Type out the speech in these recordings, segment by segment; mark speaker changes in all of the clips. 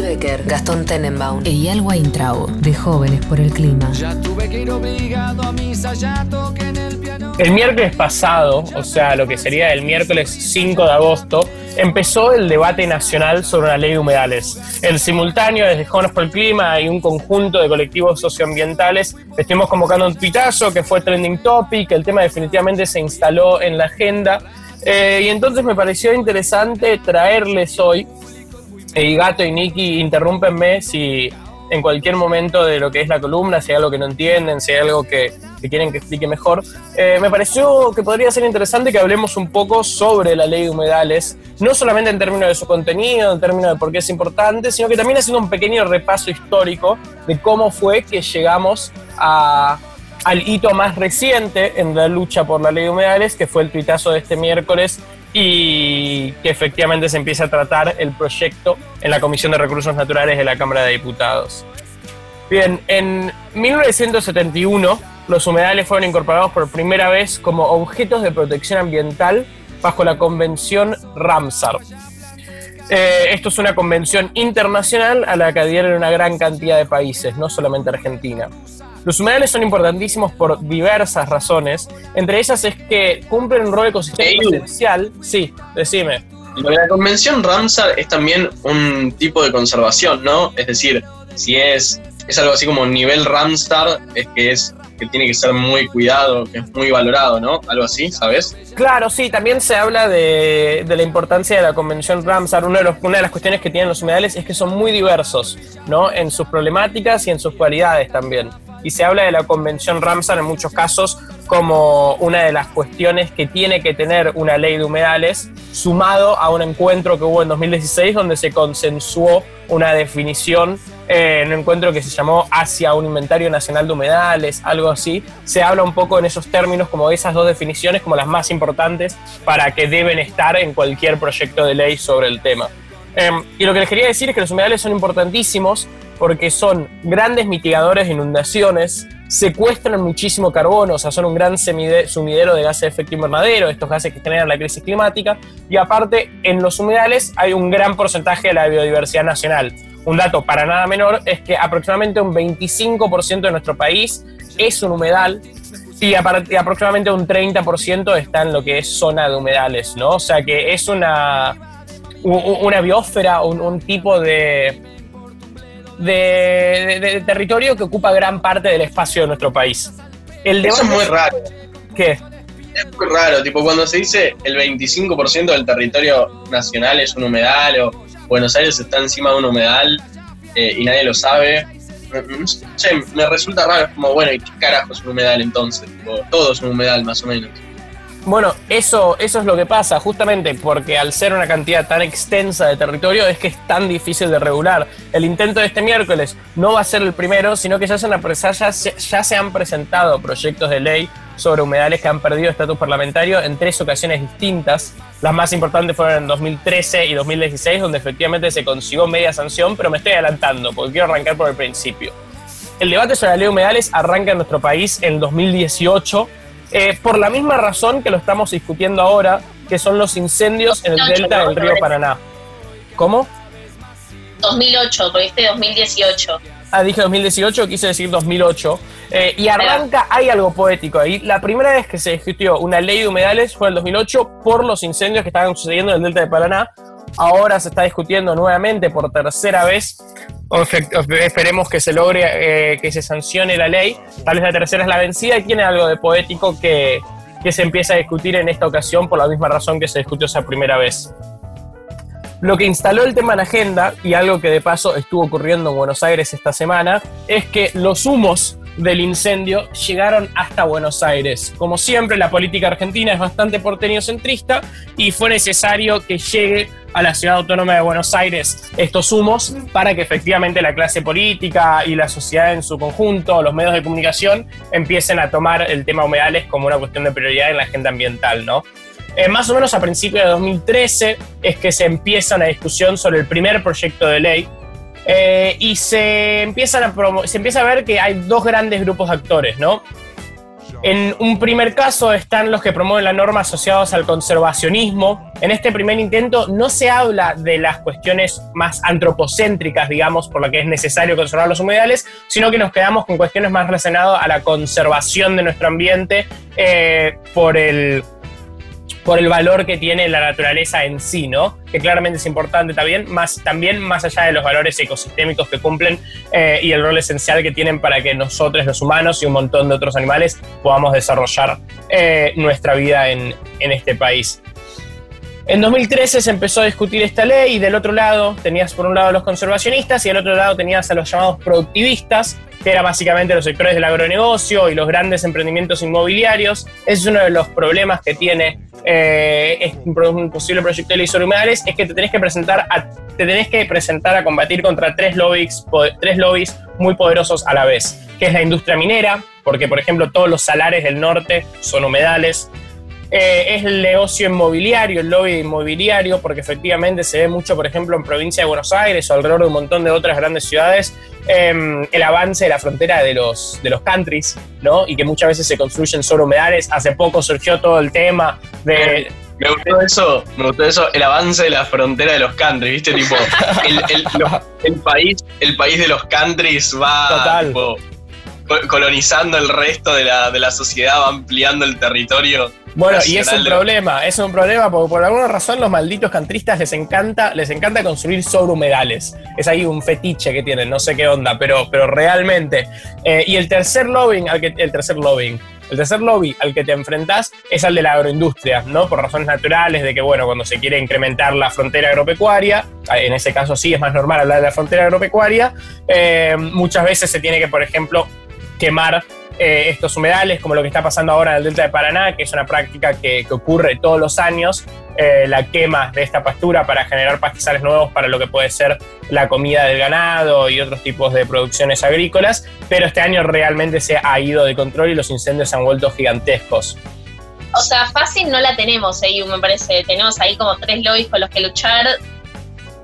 Speaker 1: Becker, Gastón Tenenbaum
Speaker 2: e Weintraub, de Jóvenes por el Clima.
Speaker 3: Ya tuve que ir obligado a misa, ya toqué en el piano.
Speaker 4: El miércoles pasado, o sea, lo que sería el miércoles 5 de agosto, empezó el debate nacional sobre la ley de humedales. En simultáneo, desde Jóvenes por el Clima y un conjunto de colectivos socioambientales, estuvimos convocando un tuitazo que fue trending topic, el tema definitivamente se instaló en la agenda. Eh, y entonces me pareció interesante traerles hoy, y Gato y Nicky, interrúmpenme si en cualquier momento de lo que es la columna, si hay algo que no entienden, si hay algo que, quieren que explique mejor. Eh, me pareció que podría ser interesante que hablemos un poco sobre la ley de humedales, no solamente en términos de su contenido, en términos de por qué es importante, sino que también haciendo un pequeño repaso histórico de cómo fue que llegamos a, al hito más reciente en la lucha por la ley de humedales, que fue el tuitazo de este miércoles y que efectivamente se empieza a tratar el proyecto en la Comisión de Recursos Naturales de la Cámara de Diputados. Bien, en 1971 los humedales fueron incorporados por primera vez como objetos de protección ambiental bajo la Convención Ramsar. Eh, esto es una convención internacional a la que adhieren una gran cantidad de países, no solamente Argentina. Los humedales son importantísimos por diversas razones. Entre ellas es que cumplen un rol ecosistémico esencial. Sí, decime.
Speaker 5: La convención Ramsar es también un tipo de conservación, ¿no? Es decir, si es, es algo así como nivel Ramsar, es que es que tiene que ser muy cuidado, que es muy valorado, ¿no? Algo así, ¿sabes?
Speaker 4: Claro, sí, también se habla de, de la importancia de la Convención Ramsar. Uno de los- una de las cuestiones que tienen los humedales es que son muy diversos, ¿no? En sus problemáticas y en sus cualidades también. Y se habla de la Convención Ramsar en muchos casos como una de las cuestiones que tiene que tener una ley de humedales, sumado a un encuentro que hubo en 2016 donde se consensuó una definición eh, en un encuentro que se llamó Hacia un Inventario Nacional de Humedales, algo así. Se habla un poco en esos términos como esas dos definiciones como las más importantes para que deben estar en cualquier proyecto de ley sobre el tema. Eh, y lo que les quería decir es que los humedales son importantísimos porque son grandes mitigadores de inundaciones, secuestran muchísimo carbono, o sea, son un gran sumidero de gases de efecto invernadero, estos gases que generan la crisis climática, y aparte en los humedales hay un gran porcentaje de la biodiversidad nacional. Un dato para nada menor es que aproximadamente un 25% de nuestro país es un humedal y, aproximadamente un 30% está en lo que es zona de humedales, ¿no? O sea que es una, una biosfera, un tipo de, de, de- de territorio que ocupa gran parte del espacio de nuestro país. El
Speaker 5: Eso es muy raro.
Speaker 4: ¿Qué?
Speaker 5: Es muy raro, tipo cuando se dice el 25% del territorio nacional es un humedal o Buenos Aires está encima de un humedal eh, y nadie lo sabe. No- no sé, me resulta raro, es como, bueno, ¿y qué carajo es un humedal entonces? Tipo, todo es un humedal más o menos.
Speaker 4: Bueno, eso, eso es lo que pasa, justamente porque al ser una cantidad tan extensa de territorio es que es tan difícil de regular. El intento de este miércoles no va a ser el primero, sino que ya se, ya se han presentado proyectos de ley sobre humedales que han perdido estatus parlamentario en tres ocasiones distintas. Las más importantes fueron en 2013 y 2016, donde efectivamente se consiguió media sanción, pero me estoy adelantando porque quiero arrancar por el principio. El debate sobre la ley de humedales arranca en nuestro país en 2018, eh, por la misma razón que lo estamos discutiendo ahora, que son los incendios en el
Speaker 6: 2008,
Speaker 4: delta del río Paraná. ¿Cómo?
Speaker 6: 2008, porque este 2018.
Speaker 4: Ah, dije 2018, quise decir 2008. Eh, y arranca, hay algo poético ahí. La primera vez que se discutió una ley de humedales fue en el 2008 por los incendios que estaban sucediendo en el delta de Paraná. Ahora se está discutiendo nuevamente por tercera vez. Esperemos que se logre eh, que se sancione la ley. Tal vez la tercera es la vencida y tiene algo de poético que, que se empieza a discutir en esta ocasión por la misma razón que se discutió esa primera vez. Lo que instaló el tema en agenda, y algo que de paso estuvo ocurriendo en Buenos Aires esta semana, es que los humos del incendio llegaron hasta Buenos Aires. Como siempre, la política argentina es bastante porteño-centrista y fue necesario que llegue a la ciudad autónoma de Buenos Aires estos humos para que efectivamente la clase política y la sociedad en su conjunto, los medios de comunicación, empiecen a tomar el tema humedales como una cuestión de prioridad en la agenda ambiental, ¿no? Eh, más o menos a principios de 2013 es que se empieza una discusión sobre el primer proyecto de ley eh, y se, empiezan a se empieza a ver que hay dos grandes grupos de actores, ¿no? En un primer caso están los que promueven las normas asociadas al conservacionismo. En este primer intento no se habla de las cuestiones más antropocéntricas, digamos, por lo que es necesario conservar los humedales, sino que nos quedamos con cuestiones más relacionadas a la conservación de nuestro ambiente eh, por el por el valor que tiene la naturaleza en sí, ¿no? Que claramente es importante también, más, también más allá de los valores ecosistémicos que cumplen eh, y el rol esencial que tienen para que nosotros, los humanos y un montón de otros animales, podamos desarrollar eh, nuestra vida en, en este país. En 2013 se empezó a discutir esta ley y del otro lado tenías por un lado a los conservacionistas y del otro lado tenías a los llamados productivistas, que eran básicamente los sectores del agronegocio y los grandes emprendimientos inmobiliarios. Ese es uno de los problemas que tiene eh, un posible proyecto de ley sobre humedales, es que te tenés que presentar a, te tenés que presentar a combatir contra tres lobbies, tres lobbies muy poderosos a la vez, que es la industria minera, porque por ejemplo todos los salares del norte son humedales, eh, es el negocio inmobiliario, el lobby inmobiliario, porque efectivamente se ve mucho, por ejemplo, en provincia de Buenos Aires o alrededor de un montón de otras grandes ciudades, em, el avance de la frontera de los, de los countries, ¿no? Y que muchas veces se construyen sobre humedales. Hace poco surgió todo el tema de...
Speaker 5: Me gustó eso, me gustó eso, el avance de la frontera de los countries, ¿viste? Tipo, el, país, el país de los countries va colonizando el resto de la, de la sociedad, va ampliando el territorio
Speaker 4: bueno, y es un problema, es un problema porque por alguna razón los malditos cantristas les encanta, les encanta construir sobre humedales. Es ahí un fetiche que tienen, no sé qué onda, pero, pero realmente. Eh, y el tercer lobbying, al que, el tercer lobbying, el tercer lobby al que te enfrentás es al de la agroindustria, ¿no? Por razones naturales de que, bueno, cuando se quiere incrementar la frontera agropecuaria, en ese caso sí es más normal hablar de la frontera agropecuaria, eh, muchas veces se tiene que, por ejemplo, quemar eh, estos humedales, como lo que está pasando ahora en el Delta de Paraná, que es una práctica que, ocurre todos los años, eh, la quema de esta pastura para generar pastizales nuevos para lo que puede ser la comida del ganado y otros tipos de producciones agrícolas, pero este año realmente se ha ido de control y los incendios se han vuelto gigantescos.
Speaker 6: O sea, fácil no la tenemos ahí, me parece. Tenemos ahí como tres lobbies con los que luchar.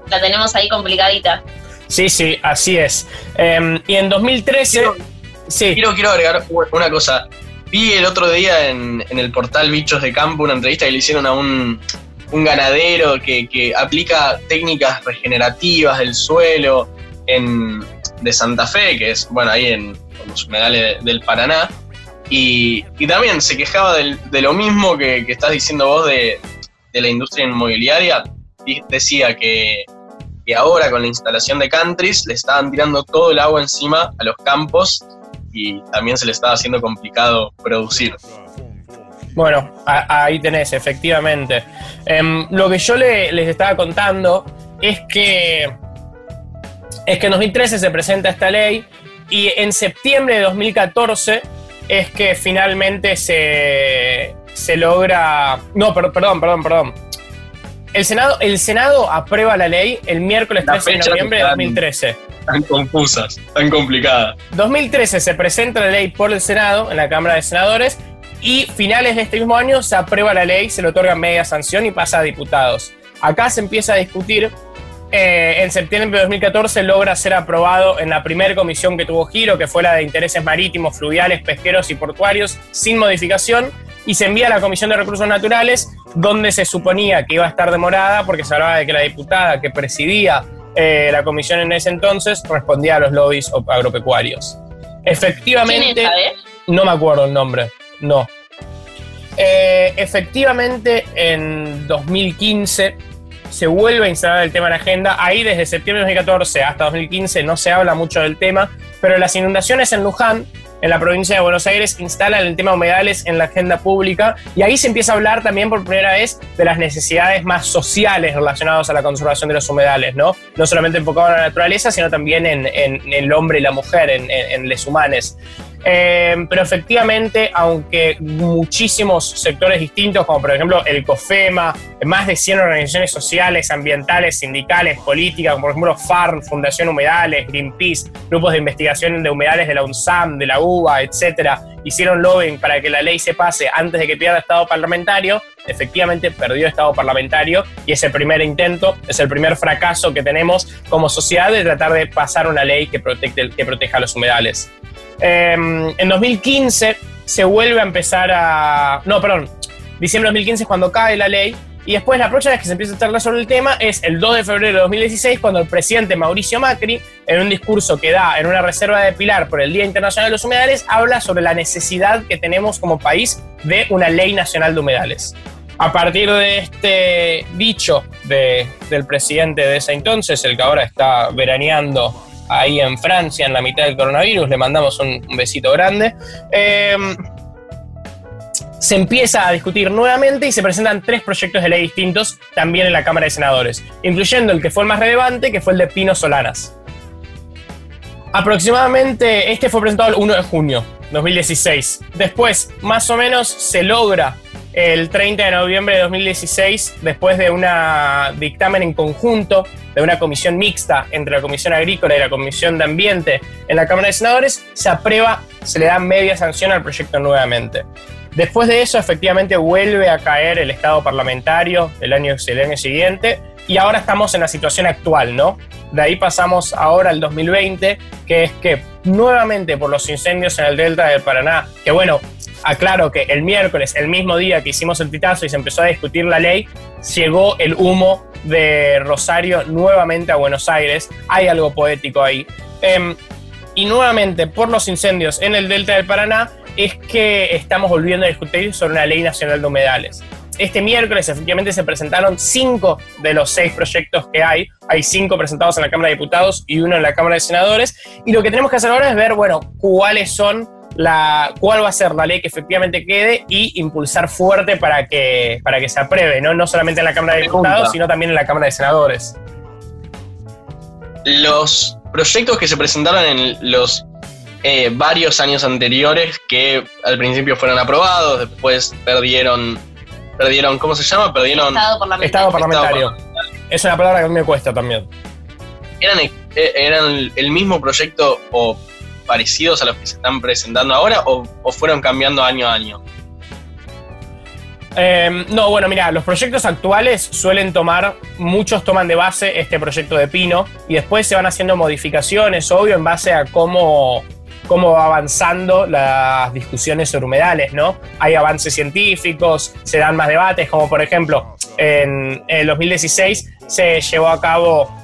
Speaker 6: La tenemos ahí complicadita.
Speaker 4: Sí, sí, así es. Em, y en 2013...
Speaker 5: Quiero, quiero agregar una cosa. Vi el otro día en, el portal Bichos de Campo una entrevista que le hicieron a un, ganadero que, aplica técnicas regenerativas del suelo en, de Santa Fe, que es, bueno, ahí en, los humedales del Paraná. Y, también se quejaba de lo mismo que, estás diciendo vos de, la industria inmobiliaria. decía que, que ahora con la instalación de countries le estaban tirando todo el agua encima a los campos y también se le estaba haciendo complicado producir.
Speaker 4: Bueno, ahí tenés, efectivamente. Em, lo que yo les estaba contando es que, es que en 2013 se presenta esta ley y en septiembre de 2014 es que finalmente se, se logra... No, perdón, perdón, perdón. El Senado, el Senado aprueba la ley el miércoles 13 de noviembre de 2013
Speaker 5: tan confusas, tan complicadas.
Speaker 4: 2013 se presenta la ley por el Senado, en la Cámara de Senadores, y finales de este mismo año se aprueba la ley, se le otorga media sanción y pasa a diputados. Acá se empieza a discutir. Eh, en septiembre de 2014 logra ser aprobado en la primera comisión que tuvo giro, que fue la de intereses marítimos, fluviales, pesqueros y portuarios, sin modificación, y se envía a la Comisión de Recursos Naturales, donde se suponía que iba a estar demorada, porque se hablaba de que la diputada que presidía eh, la comisión en ese entonces respondía a los lobbies agropecuarios. Efectivamente, no me acuerdo el nombre, no. Eh, efectivamente, en 2015 se vuelve a instalar el tema en la agenda. Ahí desde septiembre de 2014 hasta 2015 no se habla mucho del tema, pero las inundaciones en Luján en la provincia de Buenos Aires instalan el tema humedales en la agenda pública y ahí se empieza a hablar también por primera vez de las necesidades más sociales relacionadas a la conservación de los humedales, ¿no? No solamente enfocado en la naturaleza, sino también en, el hombre y la mujer, en, en, les humanes. Eh, pero efectivamente, aunque muchísimos sectores distintos, como por ejemplo el COFEMA, más de 100 organizaciones sociales, ambientales, sindicales, políticas, como por ejemplo FARN, Fundación Humedales, Greenpeace, grupos de investigación de humedales de la UNSAM, de la UBA, etcétera, hicieron lobbying para que la ley se pase antes de que pierda estado parlamentario, efectivamente perdió estado parlamentario y es el primer intento, es el primer fracaso que tenemos como sociedad de tratar de pasar una ley que, protege, que proteja los humedales. Em, en 2015 se vuelve a empezar a... No, perdón, diciembre de 2015 es cuando cae la ley. Y después la próxima vez que se empieza a charlar sobre el tema es el 2 de febrero de 2016, cuando el presidente Mauricio Macri, en un discurso que da en una reserva de Pilar por el Día Internacional de los Humedales, habla sobre la necesidad que tenemos como país de una ley nacional de humedales. A partir de este dicho de- del presidente de ese entonces, el que ahora está veraneando ahí en Francia en la mitad del coronavirus, le mandamos un, besito grande. eh, se empieza a discutir nuevamente y se presentan tres proyectos de ley distintos también en la Cámara de Senadores, incluyendo el que fue el más relevante, que fue el de Pino Solanas. Aproximadamente, este fue presentado el 1 de junio 2016. Después, más o menos, se logra el 30 de noviembre de 2016, después de un dictamen en conjunto de una comisión mixta entre la Comisión Agrícola y la Comisión de Ambiente en la Cámara de Senadores, se aprueba, se le da media sanción al proyecto nuevamente. Después de eso, efectivamente, vuelve a caer el estado parlamentario el año, siguiente y ahora estamos en la situación actual, ¿no? De ahí pasamos ahora al 2020, que es que nuevamente por los incendios en el delta del Paraná, que bueno, aclaro que el miércoles, el mismo día que hicimos el titazo y se empezó a discutir la ley, llegó el humo de Rosario nuevamente a Buenos Aires. Hay algo poético ahí. Em, y nuevamente, por los incendios en el delta del Paraná, es que estamos volviendo a discutir sobre una ley nacional de humedales. Este miércoles efectivamente se presentaron cinco de los seis proyectos que hay. Hay cinco presentados en la Cámara de Diputados y uno en la Cámara de Senadores. Y lo que tenemos que hacer ahora es ver, bueno, cuáles son la, cuál va a ser la ley que efectivamente quede y impulsar fuerte para que, para que se apruebe, ¿no? no solamente en la Cámara de. Diputados, sino también en la Cámara de Senadores.
Speaker 5: Los proyectos que se presentaron en los eh, varios años anteriores que al principio fueron aprobados, después perdieron, perdieron, ¿cómo se llama? Perdieron,
Speaker 6: Estado parlamentario.
Speaker 4: Estado parlamentario. Es una palabra que a mí me cuesta también.
Speaker 5: eran, eh, eran el mismo proyecto o parecidos a los que se están presentando ahora o, fueron cambiando año a año.
Speaker 4: Eh, no, bueno, mira, los proyectos actuales suelen tomar, muchos toman de base este proyecto de Pino y después se van haciendo modificaciones, obvio, en base a cómo, cómo va avanzando las discusiones sobre humedales, ¿no? Hay avances científicos, se dan más debates, como por ejemplo, en, en el 2016 se llevó a cabo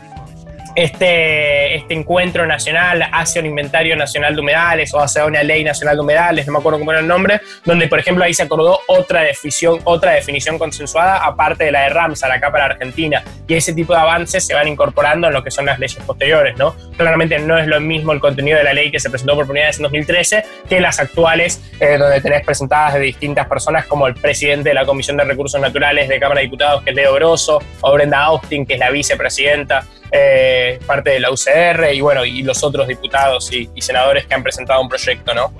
Speaker 4: este, este encuentro nacional hacia un inventario nacional de humedales o hacia una ley nacional de humedales, no me acuerdo cómo era el nombre, donde por ejemplo ahí se acordó otra definición, otra definición consensuada aparte de la de Ramsar acá para Argentina. Y ese tipo de avances se van incorporando en lo que son las leyes posteriores, ¿no? Claramente no es lo mismo el contenido de la ley que se presentó por primera vez en 2013 que las actuales, eh, donde tenés presentadas de distintas personas como el presidente de la Comisión de Recursos Naturales de Cámara de Diputados, que es Leo Grosso, o Brenda Austin, que es la vicepresidenta eh, parte de la UCR y bueno, y los otros diputados y, senadores que han presentado un proyecto, ¿no?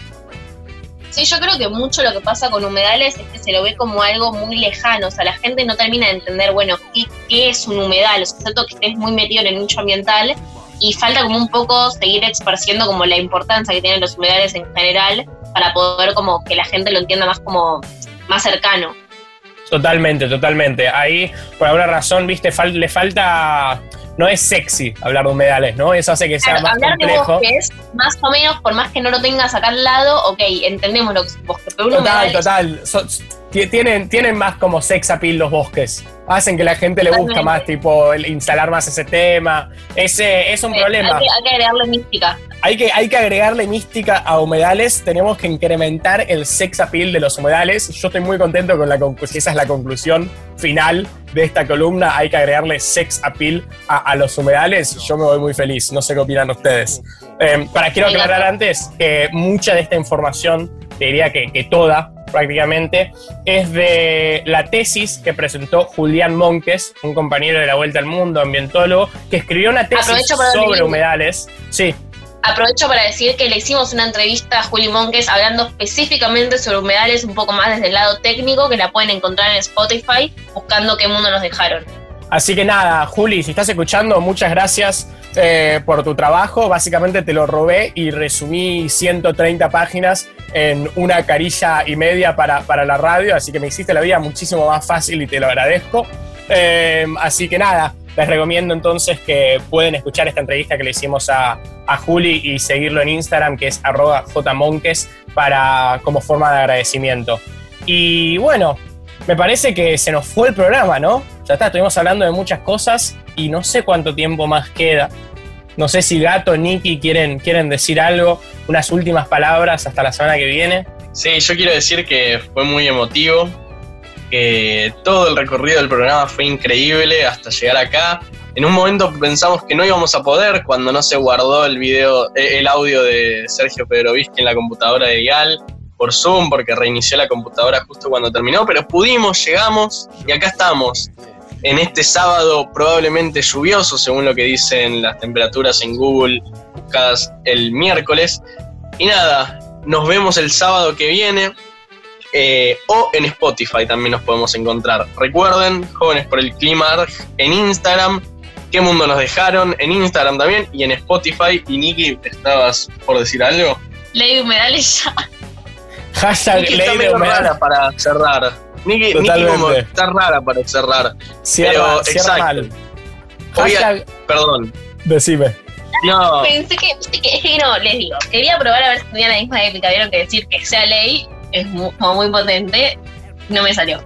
Speaker 6: Sí, yo creo que mucho lo que pasa con humedales es que se lo ve como algo muy lejano. O sea, la gente no termina de entender, bueno, qué, es un humedal. O sea, cierto que estés muy metido en el nicho ambiental y falta como un poco seguir esparciendo como la importancia que tienen los humedales en general para poder como que la gente lo entienda más como más cercano.
Speaker 4: Totalmente, totalmente. Ahí, por alguna razón, viste, fal- le falta. No es sexy hablar de humedales, ¿no? Eso hace que sea
Speaker 6: Claro,
Speaker 4: más
Speaker 6: hablar de
Speaker 4: complejo.
Speaker 6: bosques, más o menos, por más que no lo tengas acá al lado, ok, entendemos lo que es bosque, pero
Speaker 4: Total,
Speaker 6: humedal es-
Speaker 4: total. So- tienen, tienen más como sex appeal los bosques. Hacen que la gente le busca más, tipo, el instalar más ese tema. Ese es un problema.
Speaker 6: Hay que, hay que agregarle mística.
Speaker 4: Hay que, hay que agregarle mística a humedales. Tenemos que incrementar el sex appeal de los humedales. Yo estoy muy contento con la conclusión. Si esa es la conclusión final de esta columna, hay que agregarle sex appeal a, a los humedales. Yo me voy muy feliz. No sé qué opinan ustedes. Eh, para quiero aclarar antes que mucha de esta información, te diría que, que toda prácticamente, es de la tesis que presentó Julián Monques, un compañero de la Vuelta al Mundo, ambientólogo, que escribió una tesis sobre humedales. Sí,
Speaker 6: Aprovecho para decir que le hicimos una entrevista a Juli Monques hablando específicamente sobre humedales, un poco más desde el lado técnico, que la pueden encontrar en Spotify, buscando qué mundo nos dejaron.
Speaker 4: Así que nada, Juli, si estás escuchando, muchas gracias eh, por tu trabajo. Básicamente te lo robé y resumí 130 páginas en una carilla y media para, para la radio, así que me hiciste la vida muchísimo más fácil y te lo agradezco. Eh, así que nada, Les recomiendo entonces que pueden escuchar esta entrevista que le hicimos a, a Juli y seguirlo en Instagram, que es arroba jmonques, para, como forma de agradecimiento. Y bueno, me parece que se nos fue el programa, ¿no? Ya está, estuvimos hablando de muchas cosas y no sé cuánto tiempo más queda. No sé si Gato, Nicky quieren, quieren decir algo, unas últimas palabras hasta la semana que viene.
Speaker 5: Sí, yo quiero decir que fue muy emotivo, que todo el recorrido del programa fue increíble hasta llegar acá. En un momento pensamos que no íbamos a poder cuando no se guardó el video, eh, el audio de Sergio Pedrovisky en la computadora de Gal por Zoom porque reinició la computadora justo cuando terminó, pero pudimos, llegamos y acá estamos. En este sábado probablemente lluvioso, según lo que dicen las temperaturas en Google, buscadas el miércoles. Y nada, nos vemos el sábado que viene. eh, o en Spotify también nos podemos encontrar. Recuerden, Jóvenes por el Clima en Instagram. ¿Qué mundo nos dejaron? En Instagram también y en Spotify. Y Nikki, ¿estabas por decir algo?
Speaker 6: Ley de humedales ya.
Speaker 4: Hashtag ley de
Speaker 5: rara para cerrar.
Speaker 4: Totalmente.
Speaker 5: como está rara para cerrar.
Speaker 4: Cierra,
Speaker 5: Pero,
Speaker 4: cierra
Speaker 5: exacto.
Speaker 4: mal. Hashtag,
Speaker 5: Perdón.
Speaker 4: decime.
Speaker 5: No,
Speaker 6: Pensé que, que, es que no, les digo, quería probar a ver si tenía la misma épica. Vieron que decir que sea ley es mu- como muy potente. No me salió.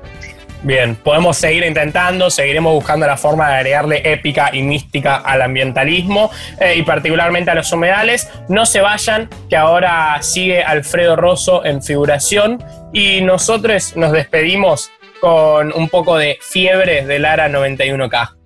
Speaker 4: Bien, podemos seguir intentando, seguiremos buscando la forma de agregarle épica y mística al ambientalismo eh, y particularmente a los humedales. No se vayan, que ahora sigue Alfredo Rosso en figuración y nosotros nos despedimos con un poco de fiebre del ARA 91K.